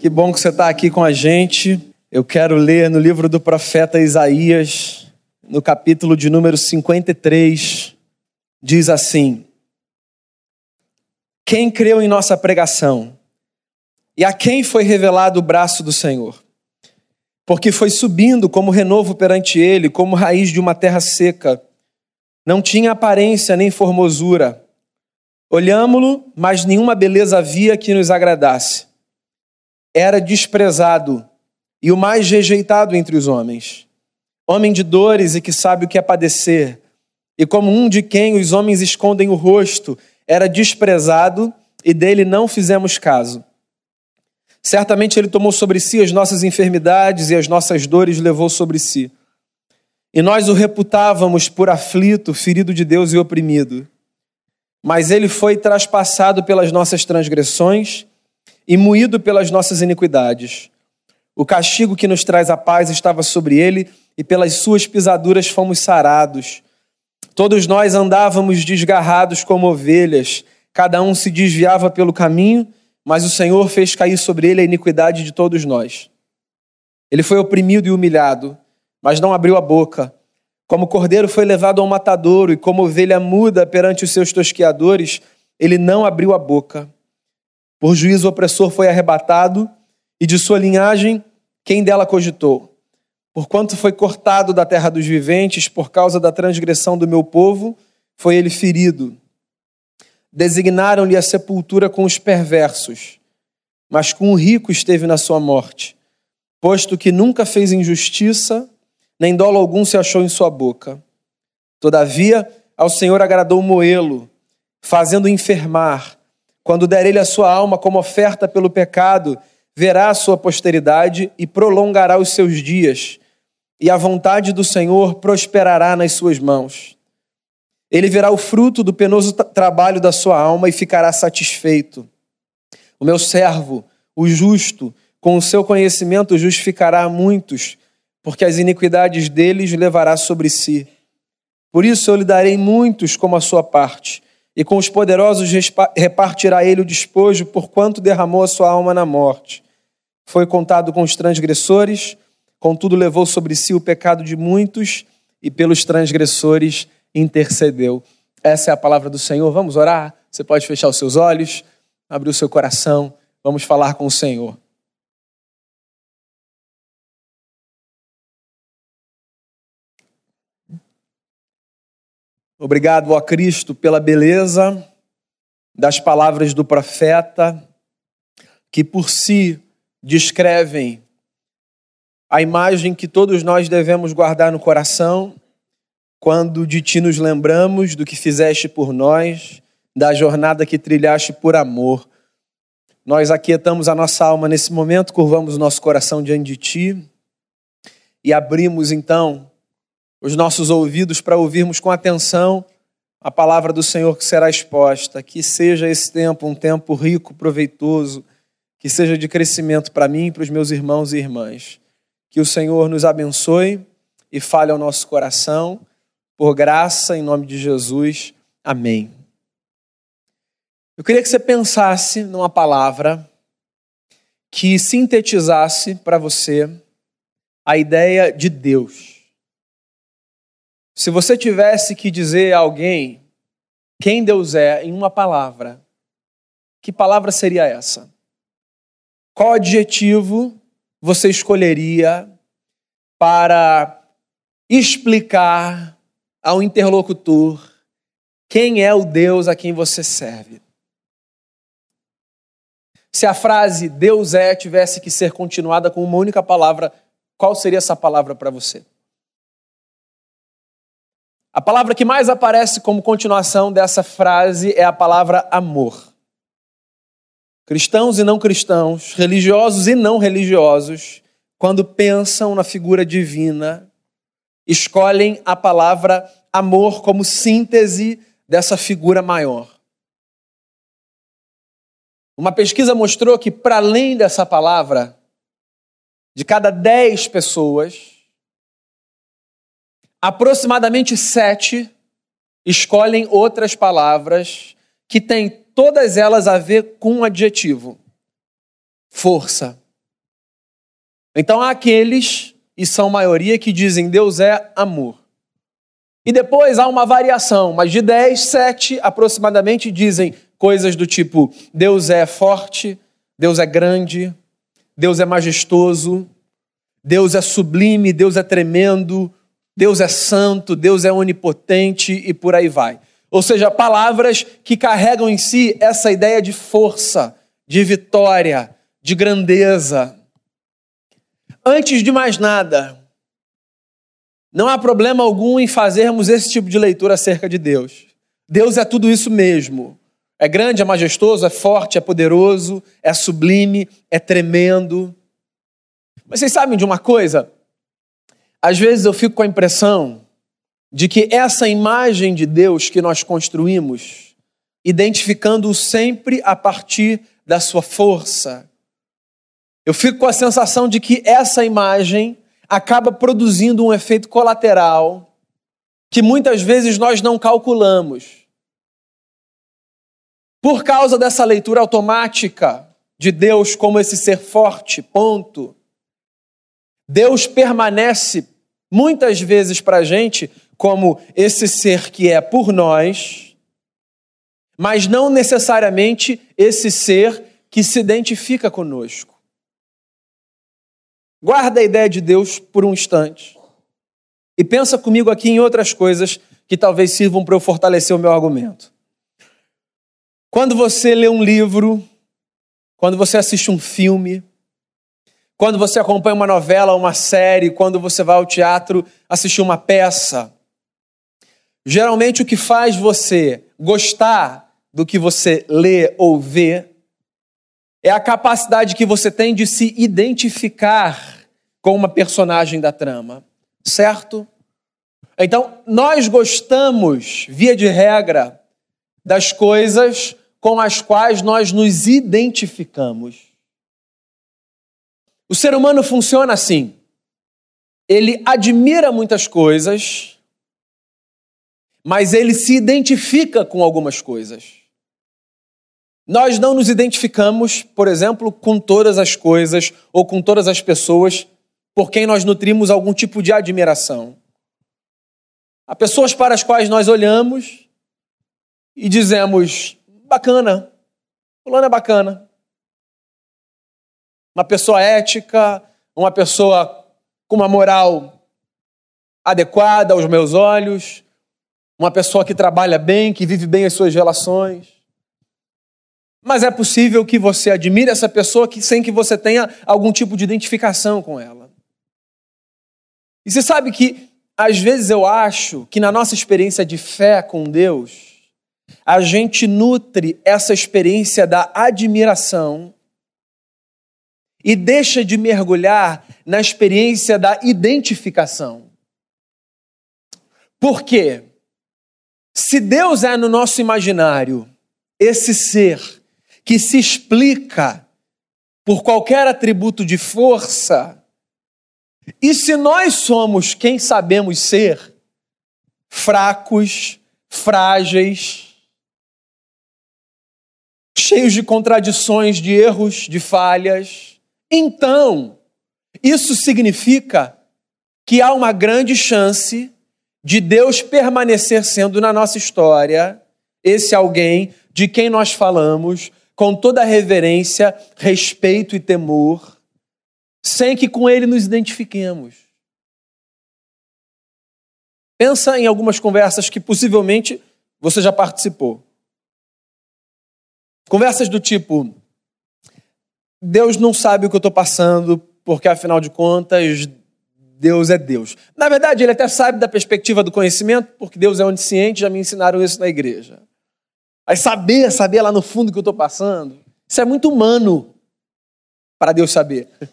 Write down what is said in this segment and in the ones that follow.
Que bom que você está aqui com a gente. Eu quero ler no livro do profeta Isaías, no capítulo de número 53, diz assim: Quem creu em nossa pregação? E a quem foi revelado o braço do Senhor? Porque foi subindo como renovo perante ele, como raiz de uma terra seca. Não tinha aparência nem formosura. Olhámo-lo, mas nenhuma beleza havia que nos agradasse era desprezado e o mais rejeitado entre os homens. Homem de dores e que sabe o que é padecer, e como um de quem os homens escondem o rosto, era desprezado e dele não fizemos caso. Certamente ele tomou sobre si as nossas enfermidades e as nossas dores levou sobre si. E nós o reputávamos por aflito, ferido de Deus e oprimido. Mas ele foi traspassado pelas nossas transgressões e moído pelas nossas iniquidades. O castigo que nos traz a paz estava sobre ele, e pelas suas pisaduras fomos sarados. Todos nós andávamos desgarrados como ovelhas, cada um se desviava pelo caminho, mas o Senhor fez cair sobre ele a iniquidade de todos nós. Ele foi oprimido e humilhado, mas não abriu a boca. Como cordeiro foi levado ao matadouro, e como ovelha muda perante os seus tosqueadores, ele não abriu a boca. Por juízo opressor foi arrebatado, e de sua linhagem, quem dela cogitou? Porquanto foi cortado da terra dos viventes, por causa da transgressão do meu povo, foi ele ferido. Designaram-lhe a sepultura com os perversos, mas com o rico esteve na sua morte, posto que nunca fez injustiça, nem dolo algum se achou em sua boca. Todavia, ao Senhor agradou moê-lo, fazendo enfermar, quando der ele a sua alma como oferta pelo pecado, verá a sua posteridade e prolongará os seus dias, e a vontade do Senhor prosperará nas suas mãos. Ele verá o fruto do penoso trabalho da sua alma e ficará satisfeito. O meu servo, o justo, com o seu conhecimento justificará muitos, porque as iniquidades deles levará sobre si. Por isso eu lhe darei muitos como a sua parte e com os poderosos repartirá ele o despojo, porquanto derramou a sua alma na morte. Foi contado com os transgressores, contudo levou sobre si o pecado de muitos, e pelos transgressores intercedeu. Essa é a palavra do Senhor. Vamos orar? Você pode fechar os seus olhos, abrir o seu coração, vamos falar com o Senhor. Obrigado, ó Cristo, pela beleza das palavras do profeta, que por si descrevem a imagem que todos nós devemos guardar no coração quando de ti nos lembramos do que fizeste por nós, da jornada que trilhaste por amor. Nós aquietamos a nossa alma nesse momento, curvamos o nosso coração diante de ti e abrimos então os nossos ouvidos para ouvirmos com atenção a palavra do Senhor que será exposta. Que seja esse tempo um tempo rico, proveitoso, que seja de crescimento para mim e para os meus irmãos e irmãs. Que o Senhor nos abençoe e fale ao nosso coração, por graça, em nome de Jesus. Amém. Eu queria que você pensasse numa palavra que sintetizasse para você a ideia de Deus. Se você tivesse que dizer a alguém quem Deus é em uma palavra, que palavra seria essa? Qual adjetivo você escolheria para explicar ao interlocutor quem é o Deus a quem você serve? Se a frase Deus é tivesse que ser continuada com uma única palavra, qual seria essa palavra para você? A palavra que mais aparece como continuação dessa frase é a palavra amor. Cristãos e não cristãos, religiosos e não religiosos, quando pensam na figura divina, escolhem a palavra amor como síntese dessa figura maior. Uma pesquisa mostrou que, para além dessa palavra, de cada dez pessoas, aproximadamente sete escolhem outras palavras que têm todas elas a ver com um adjetivo: força, Então há aqueles, e são maioria, que dizem Deus é amor. E depois há uma variação, mas de 10, 7 aproximadamente dizem coisas do tipo: Deus é forte, Deus é grande, Deus é majestoso, Deus é sublime, Deus é tremendo, Deus é santo, Deus é onipotente e por aí vai. Ou seja, palavras que carregam em si essa ideia de força, de vitória, de grandeza. Antes de mais nada, não há problema algum em fazermos esse tipo de leitura acerca de Deus. Deus é tudo isso mesmo. É grande, é majestoso, é forte, é poderoso, é sublime, é tremendo. Mas vocês sabem de uma coisa? Às vezes eu fico com a impressão de que essa imagem de Deus que nós construímos, identificando-o sempre a partir da sua força, eu fico com a sensação de que essa imagem acaba produzindo um efeito colateral que muitas vezes nós não calculamos. Por causa dessa leitura automática de Deus como esse ser forte, ponto. Deus permanece muitas vezes para a gente como esse ser que é por nós, mas não necessariamente esse ser que se identifica conosco. Guarda a ideia de Deus por um instante e pensa comigo aqui em outras coisas que talvez sirvam para eu fortalecer o meu argumento. Quando você lê um livro, quando você assiste um filme, quando você acompanha uma novela, uma série, quando você vai ao teatro assistir uma peça, geralmente o que faz você gostar do que você lê ou vê é a capacidade que você tem de se identificar com uma personagem da trama, certo? Então, nós gostamos, via de regra, das coisas com as quais nós nos identificamos. O ser humano funciona assim. Ele admira muitas coisas, mas ele se identifica com algumas coisas. Nós não nos identificamos, por exemplo, com todas as coisas ou com todas as pessoas por quem nós nutrimos algum tipo de admiração. Há pessoas para as quais nós olhamos e dizemos: bacana, fulano é bacana. Uma pessoa ética, uma pessoa com uma moral adequada aos meus olhos, uma pessoa que trabalha bem, que vive bem as suas relações. Mas é possível que você admire essa pessoa que, sem que você tenha algum tipo de identificação com ela. E você sabe que, às vezes, eu acho que na nossa experiência de fé com Deus, a gente nutre essa experiência da admiração e deixa de mergulhar na experiência da identificação. Por quê? Se Deus é no nosso imaginário esse ser que se explica por qualquer atributo de força, e se nós somos quem sabemos ser, fracos, frágeis, cheios de contradições, de erros, de falhas. Então, isso significa que há uma grande chance de Deus permanecer sendo na nossa história esse alguém de quem nós falamos com toda reverência, respeito e temor, sem que com ele nos identifiquemos. Pensa em algumas conversas que possivelmente você já participou. Conversas do tipo: Deus não sabe o que eu estou passando, porque afinal de contas, Deus é Deus. Na verdade, ele até sabe da perspectiva do conhecimento, porque Deus é onisciente, já me ensinaram isso na igreja. Aí saber, saber lá no fundo o que eu estou passando, isso é muito humano para Deus saber.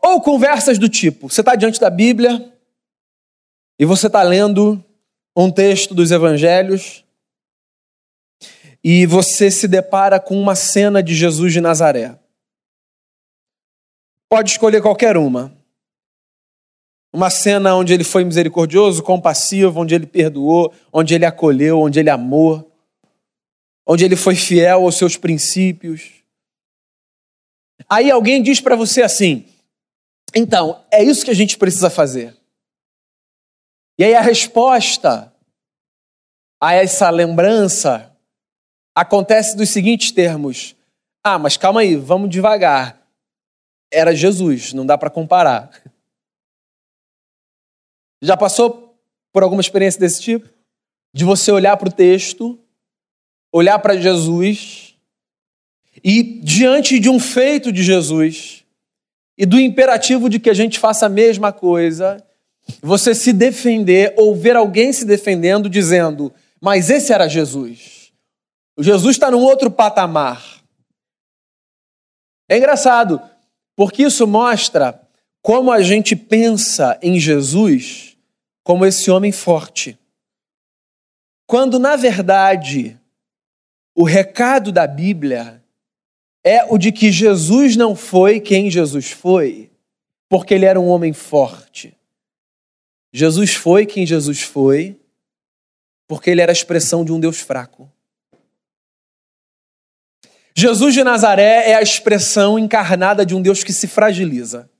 Ou conversas do tipo: você está diante da Bíblia e você está lendo um texto dos evangelhos e você se depara com uma cena de Jesus de Nazaré. Pode escolher qualquer uma. Uma cena onde ele foi misericordioso, compassivo, onde ele perdoou, onde ele acolheu, onde ele amou, onde ele foi fiel aos seus princípios. Aí alguém diz para você assim: então, é isso que a gente precisa fazer. E aí a resposta a essa lembrança acontece dos seguintes termos: ah, mas calma aí, vamos devagar. Era Jesus, não dá para comparar. Já passou por alguma experiência desse tipo? De você olhar para o texto, olhar para Jesus e, diante de um feito de Jesus e do imperativo de que a gente faça a mesma coisa, você se defender ou ver alguém se defendendo dizendo, mas esse era Jesus. Jesus está num outro patamar. É engraçado, porque isso mostra como a gente pensa em Jesus como esse homem forte. Quando, na verdade, o recado da Bíblia é o de que Jesus não foi quem Jesus foi, porque ele era um homem forte. Jesus foi quem Jesus foi, porque ele era a expressão de um Deus fraco. Jesus de Nazaré é a expressão encarnada de um Deus que se fragiliza.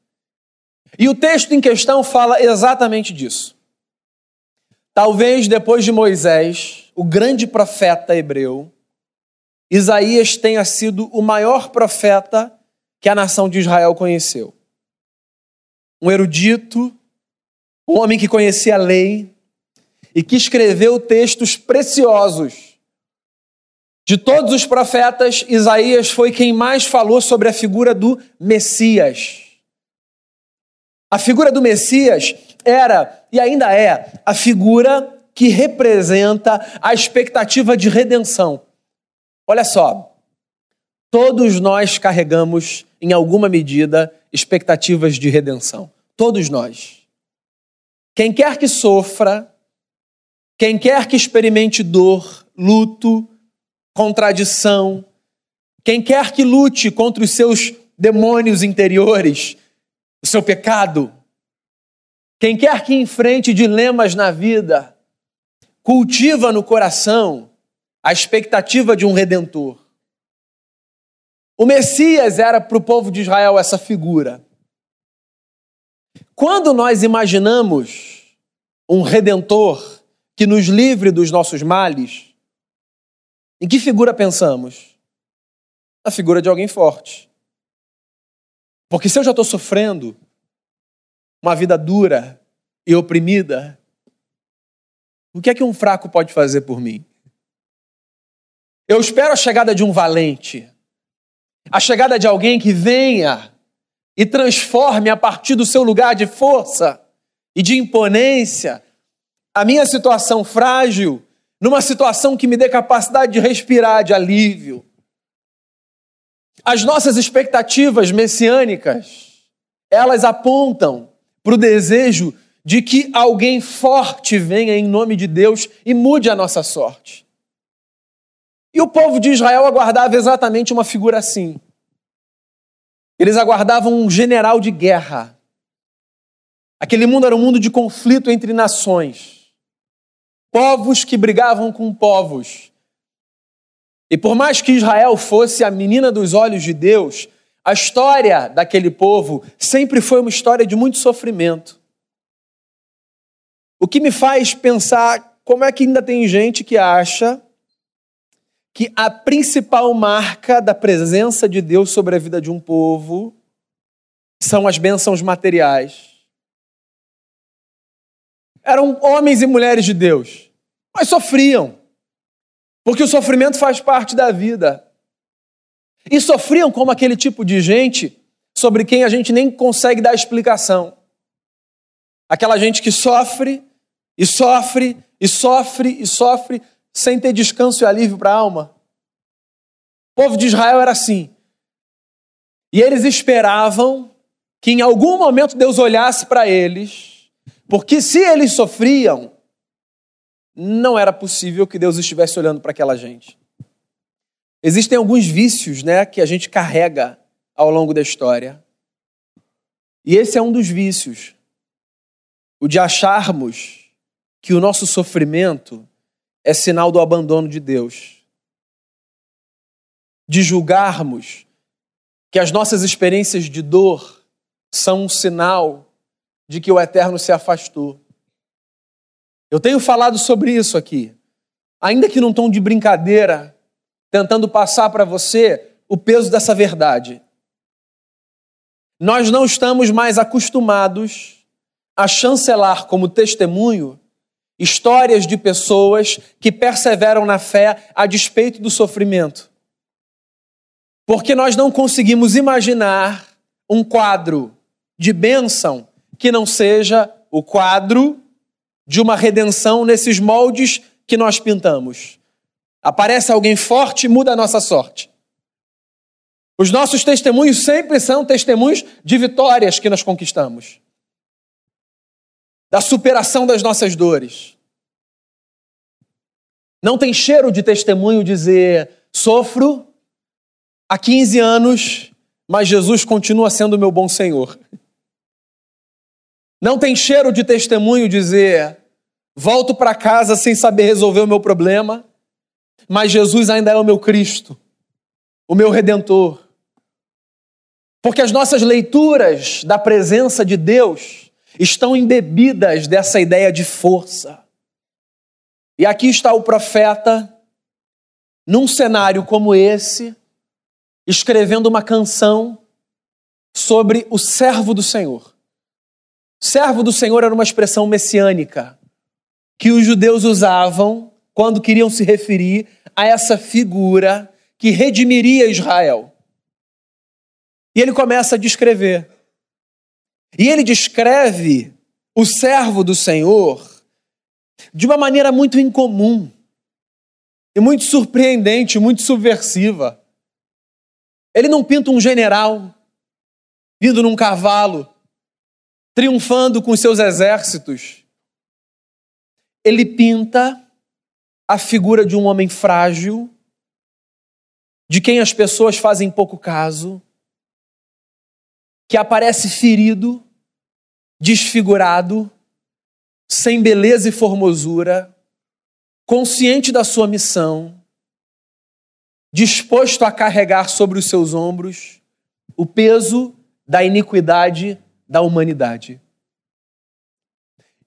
E o texto em questão fala exatamente disso. Talvez depois de Moisés, o grande profeta hebreu, Isaías tenha sido o maior profeta que a nação de Israel conheceu. Um erudito, um homem que conhecia a lei e que escreveu textos preciosos. De todos os profetas, Isaías foi quem mais falou sobre a figura do Messias. A figura do Messias era e ainda é a figura que representa a expectativa de redenção. Olha só, todos nós carregamos, em alguma medida, expectativas de redenção. Todos nós. Quem quer que sofra, quem quer que experimente dor, luto, contradição, quem quer que lute contra os seus demônios interiores, o seu pecado, quem quer que enfrente dilemas na vida, cultiva no coração a expectativa de um redentor. O Messias era para o povo de Israel essa figura. Quando nós imaginamos um redentor que nos livre dos nossos males, em que figura pensamos? Na figura de alguém forte. Porque se eu já estou sofrendo uma vida dura e oprimida, o que é que um fraco pode fazer por mim? Eu espero a chegada de um valente, a chegada de alguém que venha e transforme a partir do seu lugar de força e de imponência a minha situação frágil numa situação que me dê capacidade de respirar, de alívio. As nossas expectativas messiânicas, elas apontam para o desejo de que alguém forte venha em nome de Deus e mude a nossa sorte. E o povo de Israel aguardava exatamente uma figura assim. Eles aguardavam um general de guerra. Aquele mundo era um mundo de conflito entre nações. Povos que brigavam com povos. E por mais que Israel fosse a menina dos olhos de Deus, a história daquele povo sempre foi uma história de muito sofrimento. O que me faz pensar como é que ainda tem gente que acha que a principal marca da presença de Deus sobre a vida de um povo são as bênçãos materiais. Eram homens e mulheres de Deus, mas sofriam, porque o sofrimento faz parte da vida. E sofriam como aquele tipo de gente sobre quem a gente nem consegue dar explicação. Aquela gente que sofre e sofre e sofre e sofre sem ter descanso e alívio para a alma. O povo de Israel era assim. E eles esperavam que em algum momento Deus olhasse para eles, porque se eles sofriam, não era possível que Deus estivesse olhando para aquela gente. Existem alguns vícios, né, que a gente carrega ao longo da história. E esse é um dos vícios. O de acharmos que o nosso sofrimento é sinal do abandono de Deus. De julgarmos que as nossas experiências de dor são um sinal de que o eterno se afastou. Eu tenho falado sobre isso aqui, ainda que num tom de brincadeira, tentando passar para você o peso dessa verdade. Nós não estamos mais acostumados a chancelar como testemunho histórias de pessoas que perseveram na fé a despeito do sofrimento. Porque nós não conseguimos imaginar um quadro de bênção que não seja o quadro de uma redenção nesses moldes que nós pintamos. Aparece alguém forte, muda a nossa sorte. Os nossos testemunhos sempre são testemunhos de vitórias que nós conquistamos, da superação das nossas dores. Não tem cheiro de testemunho dizer: sofro há 15 anos, mas Jesus continua sendo meu bom Senhor. Não tem cheiro de testemunho dizer: volto para casa sem saber resolver o meu problema, mas Jesus ainda é o meu Cristo, o meu redentor. Porque as nossas leituras da presença de Deus estão embebidas dessa ideia de força. E aqui está o profeta, num cenário como esse, escrevendo uma canção sobre o servo do Senhor. Servo do Senhor era uma expressão messiânica que os judeus usavam quando queriam se referir a essa figura que redimiria Israel. E ele começa a descrever. E ele descreve o servo do Senhor de uma maneira muito incomum e muito surpreendente, muito subversiva. Ele não pinta um general vindo num cavalo, triunfando com seus exércitos. Ele pinta a figura de um homem frágil, de quem as pessoas fazem pouco caso, que aparece ferido, desfigurado, sem beleza e formosura, consciente da sua missão, disposto a carregar sobre os seus ombros o peso da iniquidade da humanidade.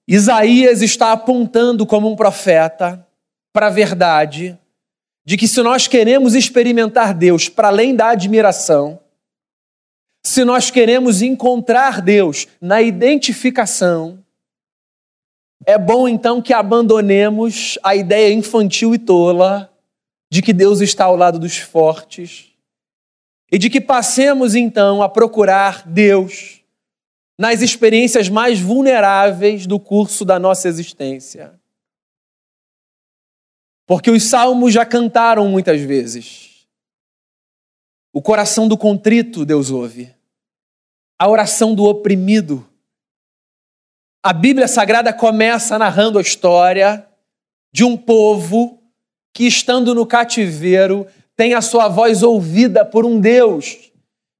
Isaías está apontando como um profeta para a verdade de que se nós queremos experimentar Deus para além da admiração, se nós queremos encontrar Deus na identificação, é bom então que abandonemos a ideia infantil e tola de que Deus está ao lado dos fortes e de que passemos então a procurar Deus nas experiências mais vulneráveis do curso da nossa existência. Porque os salmos já cantaram muitas vezes. O coração do contrito Deus ouve a oração do oprimido. A Bíblia Sagrada começa narrando a história de um povo que, estando no cativeiro, tem a sua voz ouvida por um Deus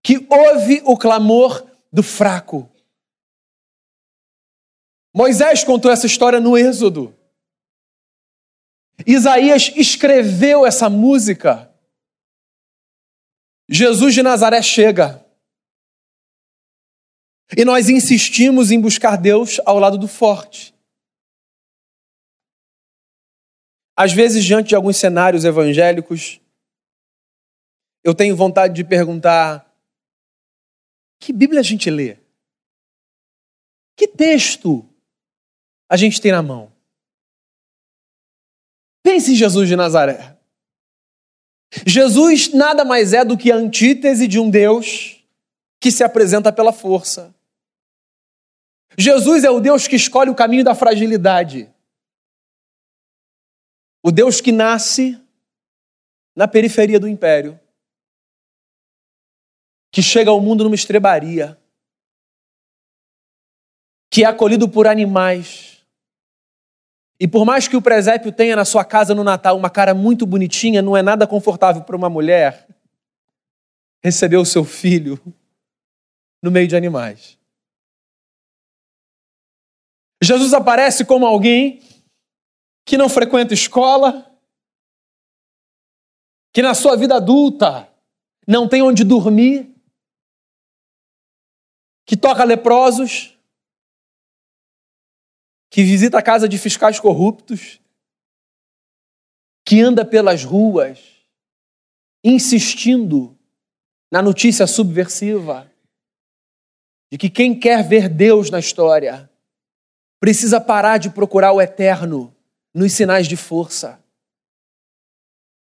que ouve o clamor do fraco. Moisés contou essa história no Êxodo. Isaías escreveu essa música. Jesus de Nazaré chega. E nós insistimos em buscar Deus ao lado do forte. Às vezes, diante de alguns cenários evangélicos, eu tenho vontade de perguntar: que Bíblia a gente lê? Que texto a gente tem na mão? Pense em Jesus de Nazaré. Jesus nada mais é do que a antítese de um Deus que se apresenta pela força. Jesus é o Deus que escolhe o caminho da fragilidade. O Deus que nasce na periferia do império, que chega ao mundo numa estrebaria, que é acolhido por animais. E por mais que o presépio tenha na sua casa no Natal uma cara muito bonitinha, não é nada confortável para uma mulher receber o seu filho no meio de animais. Jesus aparece como alguém que não frequenta escola, que na sua vida adulta não tem onde dormir, que toca leprosos, que visita a casa de fiscais corruptos, que anda pelas ruas insistindo na notícia subversiva de que quem quer ver Deus na história precisa parar de procurar o eterno nos sinais de força.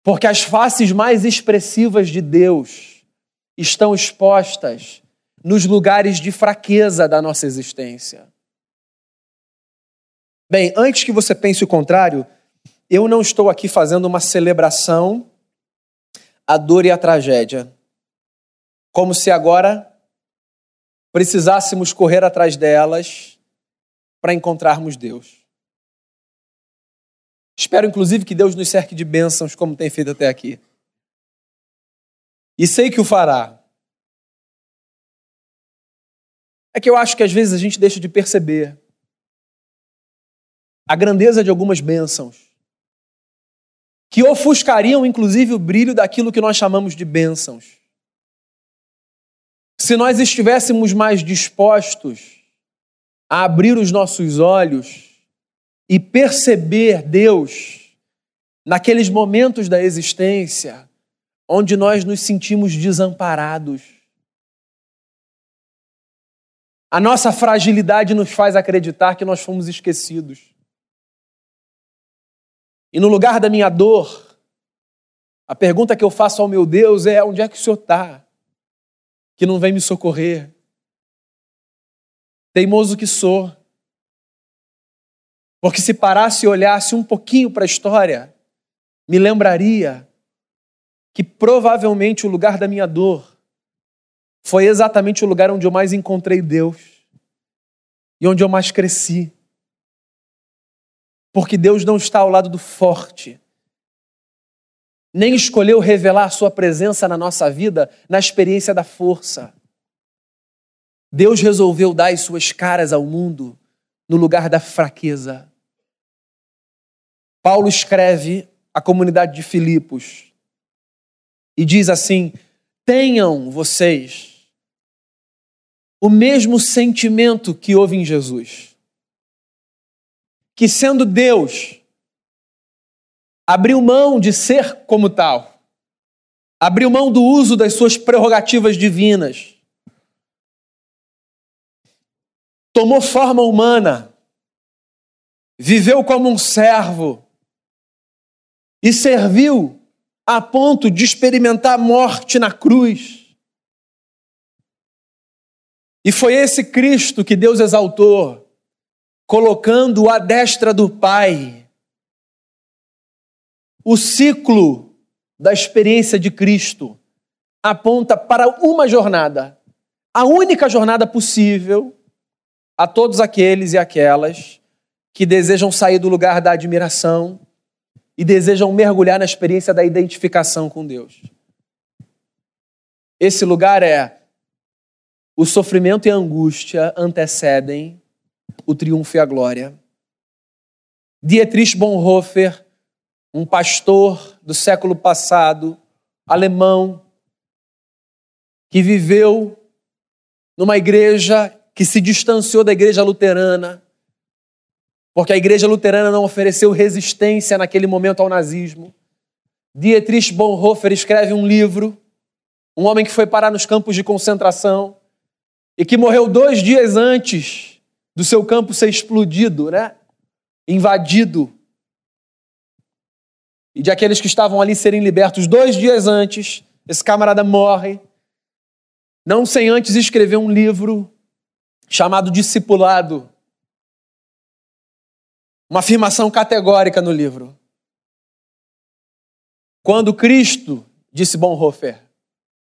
Porque as faces mais expressivas de Deus estão expostas nos lugares de fraqueza da nossa existência. Bem, antes que você pense o contrário, eu não estou aqui fazendo uma celebração à dor e à tragédia, como se agora precisássemos correr atrás delas para encontrarmos Deus. Espero, inclusive, que Deus nos cerque de bênçãos, como tem feito até aqui. E sei que o fará. É que eu acho que às vezes a gente deixa de perceber a grandeza de algumas bênçãos que ofuscariam, inclusive, o brilho daquilo que nós chamamos de bênçãos. Se nós estivéssemos mais dispostos a abrir os nossos olhos e perceber Deus naqueles momentos da existência onde nós nos sentimos desamparados. A nossa fragilidade nos faz acreditar que nós fomos esquecidos. E no lugar da minha dor, a pergunta que eu faço ao meu Deus é: onde é que o Senhor está? Que não vem me socorrer. Teimoso que sou. Porque se parasse e olhasse um pouquinho para a história, me lembraria que provavelmente o lugar da minha dor foi exatamente o lugar onde eu mais encontrei Deus e onde eu mais cresci. Porque Deus não está ao lado do forte, nem escolheu revelar sua presença na nossa vida na experiência da força. Deus resolveu dar as suas caras ao mundo no lugar da fraqueza. Paulo escreve à comunidade de Filipos e diz assim: tenham vocês o mesmo sentimento que houve em Jesus que, sendo Deus, abriu mão de ser como tal, abriu mão do uso das suas prerrogativas divinas, tomou forma humana, viveu como um servo e serviu a ponto de experimentar a morte na cruz. E foi esse Cristo que Deus exaltou colocando à destra do Pai. O ciclo da experiência de Cristo aponta para uma jornada, a única jornada possível a todos aqueles e aquelas que desejam sair do lugar da admiração e desejam mergulhar na experiência da identificação com Deus. Esse lugar é o sofrimento e a angústia antecedem o triunfo e a glória. Dietrich Bonhoeffer, um pastor do século passado, alemão, que viveu numa igreja que se distanciou da igreja luterana, porque a igreja luterana não ofereceu resistência naquele momento ao nazismo. Dietrich Bonhoeffer escreve um livro, um homem que foi parar nos campos de concentração e que morreu dois dias antes do seu campo ser explodido, né? invadido, e de aqueles que estavam ali serem libertos dois dias antes, esse camarada morre, não sem antes escrever um livro chamado Discipulado. Uma afirmação categórica no livro. Quando Cristo, disse Bonhoeffer,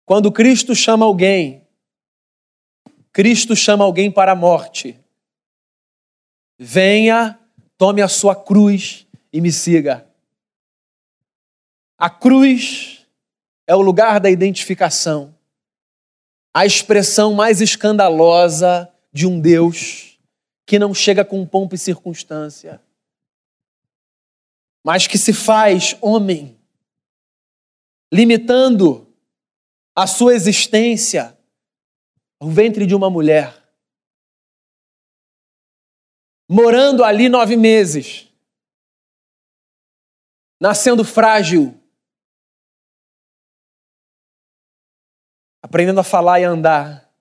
quando Cristo chama alguém, Cristo chama alguém para a morte. Venha, tome a sua cruz e me siga. A cruz é o lugar da identificação, a expressão mais escandalosa de um Deus que não chega com pompa e circunstância, mas que se faz homem, limitando a sua existência no ventre de uma mulher, morando ali nove meses, nascendo frágil, aprendendo a falar e andar,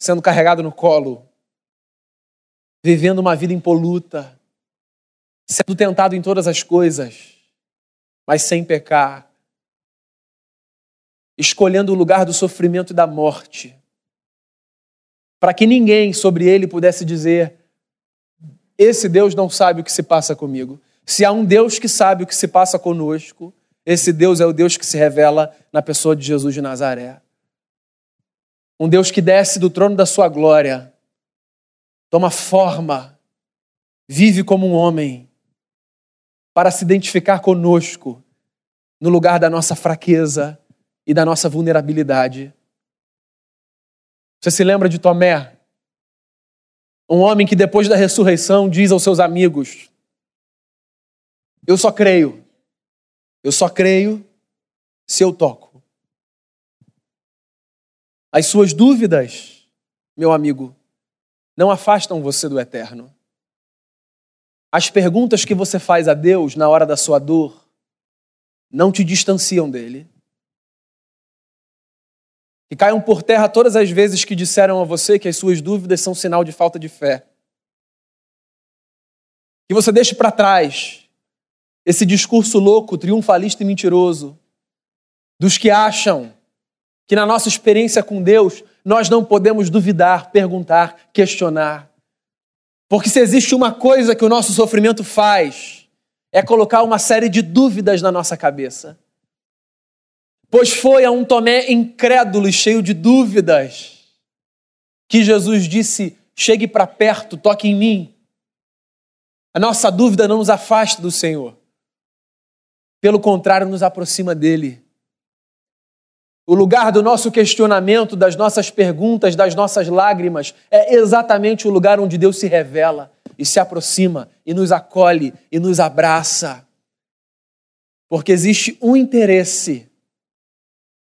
sendo carregado no colo, vivendo uma vida impoluta, sendo tentado em todas as coisas, mas sem pecar, escolhendo o lugar do sofrimento e da morte, para que ninguém sobre ele pudesse dizer: esse Deus não sabe o que se passa comigo. Se há um Deus que sabe o que se passa conosco, esse Deus é o Deus que se revela na pessoa de Jesus de Nazaré. Um Deus que desce do trono da sua glória, toma forma, vive como um homem, para se identificar conosco no lugar da nossa fraqueza e da nossa vulnerabilidade. Você se lembra de Tomé? Um homem que depois da ressurreição diz aos seus amigos: Eu só creio, eu só creio se eu toco. As suas dúvidas, meu amigo, não afastam você do eterno. As perguntas que você faz a Deus na hora da sua dor não te distanciam dele. Que caiam por terra todas as vezes que disseram a você que as suas dúvidas são sinal de falta de fé. Que você deixe para trás esse discurso louco, triunfalista e mentiroso dos que acham que na nossa experiência com Deus nós não podemos duvidar, perguntar, questionar. Porque se existe uma coisa que o nosso sofrimento faz, é colocar uma série de dúvidas na nossa cabeça. Pois foi a um Tomé incrédulo e cheio de dúvidas que Jesus disse: chegue para perto, toque em mim. A nossa dúvida não nos afasta do Senhor. Pelo contrário, nos aproxima dele. O lugar do nosso questionamento, das nossas perguntas, das nossas lágrimas, é exatamente o lugar onde Deus se revela e se aproxima e nos acolhe e nos abraça. Porque existe um interesse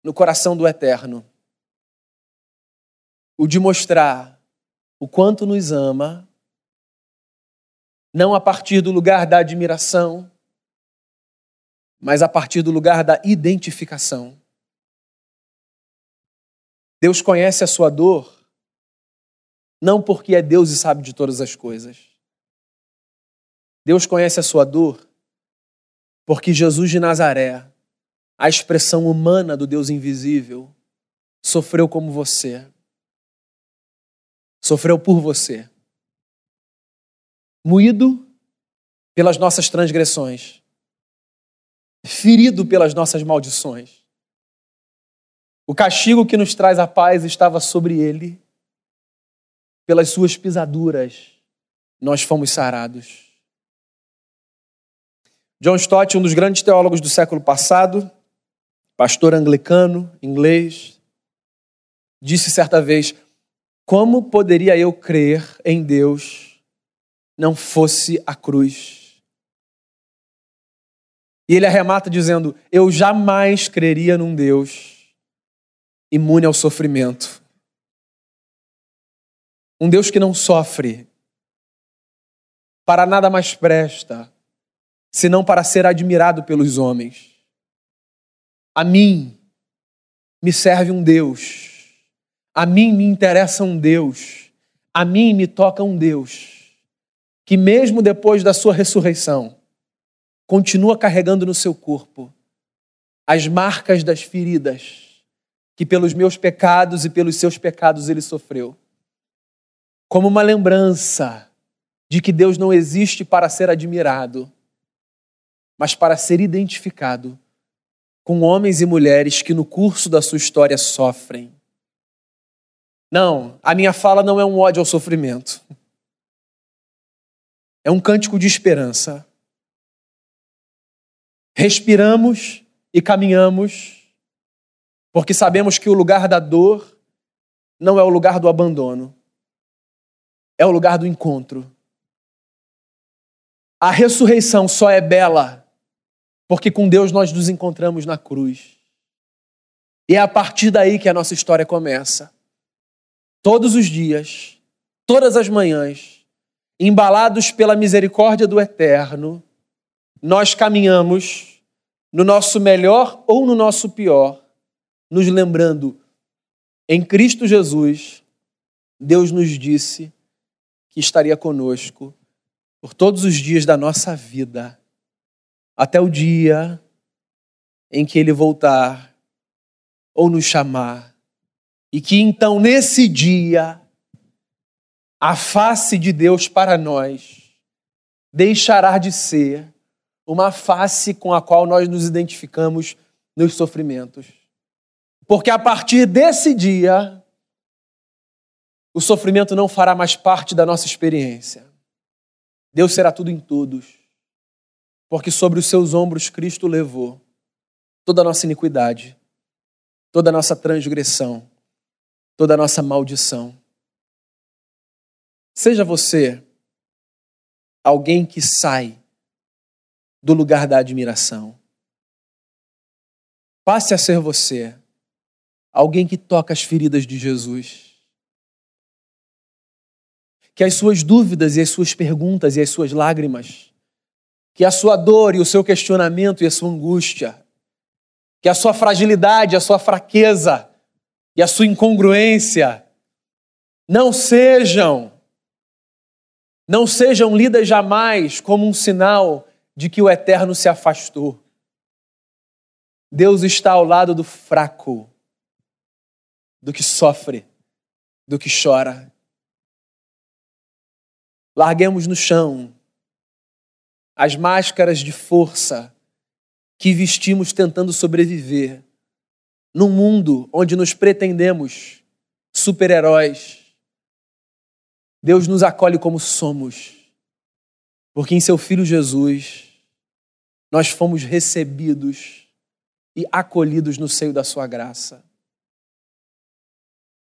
no coração do Eterno. O de mostrar o quanto nos ama, não a partir do lugar da admiração, mas a partir do lugar da identificação. Deus conhece a sua dor, não porque é Deus e sabe de todas as coisas. Deus conhece a sua dor porque Jesus de Nazaré a expressão humana do Deus invisível, sofreu como você. Sofreu por você. Moído pelas nossas transgressões, ferido pelas nossas maldições. O castigo que nos traz a paz estava sobre ele. Pelas suas pisaduras, nós fomos sarados. John Stott, um dos grandes teólogos do século passado, pastor anglicano, inglês, disse certa vez: Como poderia eu crer em Deus não fosse a cruz? E ele arremata dizendo: Eu jamais creria num Deus imune ao sofrimento. Um Deus que não sofre, para nada mais presta, senão para ser admirado pelos homens. A mim me serve um Deus. A mim me interessa um Deus. A mim me toca um Deus que, mesmo depois da sua ressurreição, continua carregando no seu corpo as marcas das feridas que, pelos meus pecados e pelos seus pecados, ele sofreu. Como uma lembrança de que Deus não existe para ser admirado, mas para ser identificado com homens e mulheres que no curso da sua história sofrem. Não, a minha fala não é um ódio ao sofrimento. É um cântico de esperança. Respiramos e caminhamos, porque sabemos que o lugar da dor não é o lugar do abandono, é o lugar do encontro. A ressurreição só é bela porque com Deus nós nos encontramos na cruz. E é a partir daí que a nossa história começa. todos os dias, todas as manhãs, embalados pela misericórdia do Eterno, nós caminhamos no nosso melhor ou no nosso pior, nos lembrando, em Cristo Jesus, Deus nos disse que estaria conosco por todos os dias da nossa vida, até o dia em que Ele voltar ou nos chamar, e que então, nesse dia, a face de Deus para nós deixará de ser uma face com a qual nós nos identificamos nos sofrimentos. Porque a partir desse dia, o sofrimento não fará mais parte da nossa experiência. Deus será tudo em todos. Porque sobre os seus ombros Cristo levou toda a nossa iniquidade, toda a nossa transgressão, toda a nossa maldição. Seja você alguém que sai do lugar da admiração. Passe a ser você alguém que toca as feridas de Jesus. Que as suas dúvidas e as suas perguntas e as suas lágrimas, que a sua dor e o seu questionamento e a sua angústia, que a sua fragilidade, a sua fraqueza e a sua incongruência não sejam não sejam lidas jamais como um sinal de que o eterno se afastou. Deus está ao lado do fraco, do que sofre, do que chora. Larguemos no chão as máscaras de força que vestimos tentando sobreviver num mundo onde nos pretendemos super-heróis. Deus nos acolhe como somos, porque em seu Filho Jesus nós fomos recebidos e acolhidos no seio da sua graça.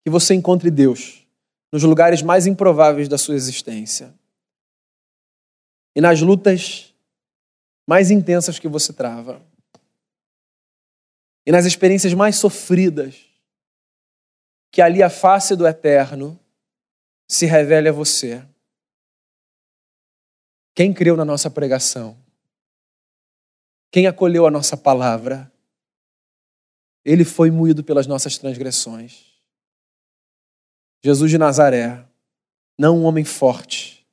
Que você encontre Deus nos lugares mais improváveis da sua existência e nas lutas mais intensas que você trava e nas experiências mais sofridas, que ali a face do eterno se revele a você. Quem creu na nossa pregação? Quem acolheu a nossa palavra, ele foi moído pelas nossas transgressões. Jesus de Nazaré, não um homem forte,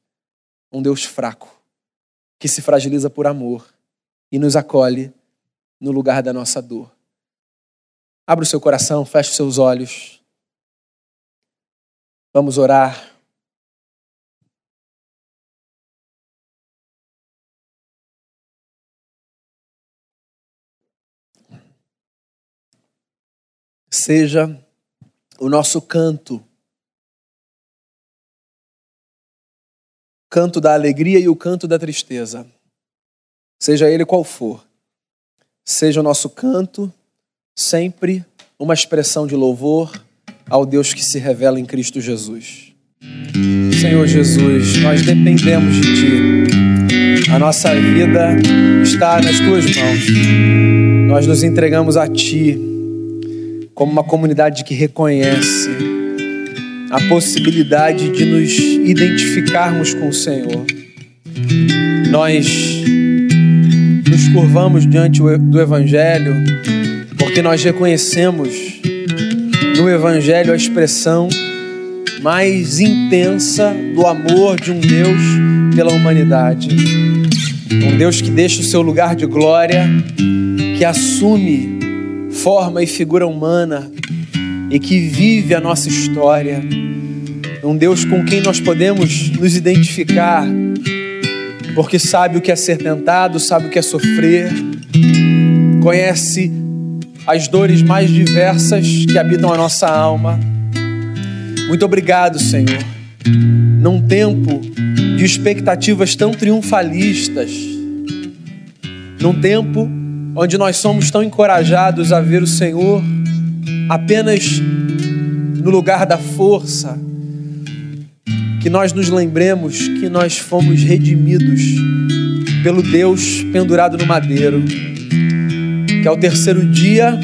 um Deus fraco, que se fragiliza por amor e nos acolhe no lugar da nossa dor. Abra o seu coração, feche os seus olhos. Vamos orar. seja o nosso canto. Canto da alegria e o canto da tristeza. Seja ele qual for. Seja o nosso canto sempre uma expressão de louvor ao Deus que se revela em Cristo Jesus. Senhor Jesus, nós dependemos de Ti. A nossa vida está nas Tuas mãos. Nós nos entregamos a Ti como uma comunidade que reconhece a possibilidade de nos identificarmos com o Senhor. Nós nos curvamos diante do Evangelho porque nós reconhecemos no Evangelho a expressão mais intensa do amor de um Deus pela humanidade. Um Deus que deixa o seu lugar de glória, que assume forma e figura humana e que vive a nossa história. Um Deus com quem nós podemos nos identificar, porque sabe o que é ser tentado, sabe o que é sofrer, conhece as dores mais diversas que habitam a nossa alma. Muito obrigado, Senhor. Num tempo de expectativas tão triunfalistas, num tempo onde nós somos tão encorajados a ver o Senhor apenas no lugar da força, que nós nos lembremos que nós fomos redimidos pelo Deus pendurado no madeiro, que ao terceiro dia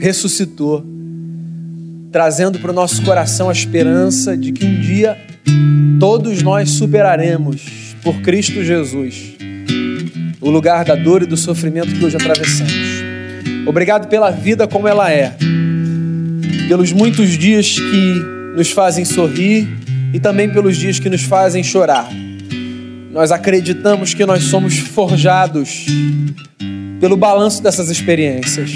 ressuscitou trazendo para o nosso coração a esperança de que um dia todos nós superaremos, por Cristo Jesus, o lugar da dor e do sofrimento que hoje atravessamos. Obrigado pela vida como ela é, pelos muitos dias que nos fazem sorrir e também pelos dias que nos fazem chorar. Nós acreditamos que nós somos forjados pelo balanço dessas experiências.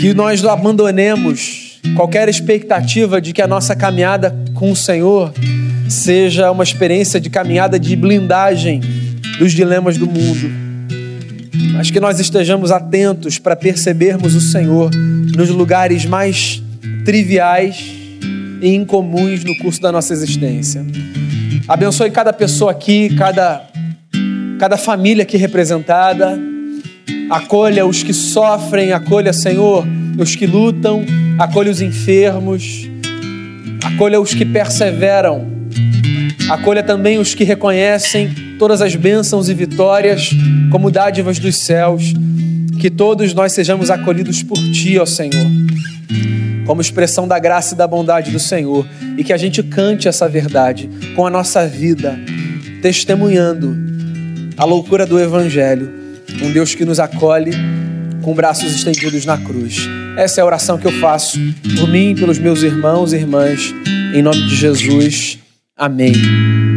Que nós abandonemos qualquer expectativa de que a nossa caminhada com o Senhor seja uma experiência de caminhada de blindagem dos dilemas do mundo. Mas que nós estejamos atentos para percebermos o Senhor nos lugares mais triviais e incomuns no curso da nossa existência. Abençoe cada pessoa aqui, cada, cada família aqui representada. Acolha os que sofrem, acolha, Senhor, os que lutam, acolha os enfermos, acolha os que perseveram, acolha também os que reconhecem todas as bênçãos e vitórias como dádivas dos céus. Que todos nós sejamos acolhidos por Ti, ó Senhor como expressão da graça e da bondade do Senhor, e que a gente cante essa verdade com a nossa vida, testemunhando a loucura do Evangelho, um Deus que nos acolhe com braços estendidos na cruz. Essa é a oração que eu faço por mim, pelos meus irmãos e irmãs, em nome de Jesus. Amém.